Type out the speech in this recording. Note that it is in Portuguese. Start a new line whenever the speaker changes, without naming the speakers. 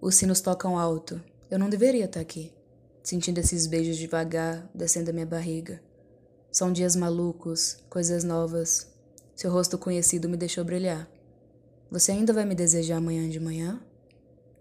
Os sinos tocam alto. Eu não deveria estar aqui, sentindo esses beijos devagar descendo a minha barriga. São dias malucos, coisas novas. Seu rosto conhecido me deixou brilhar. Você ainda vai me desejar amanhã de manhã?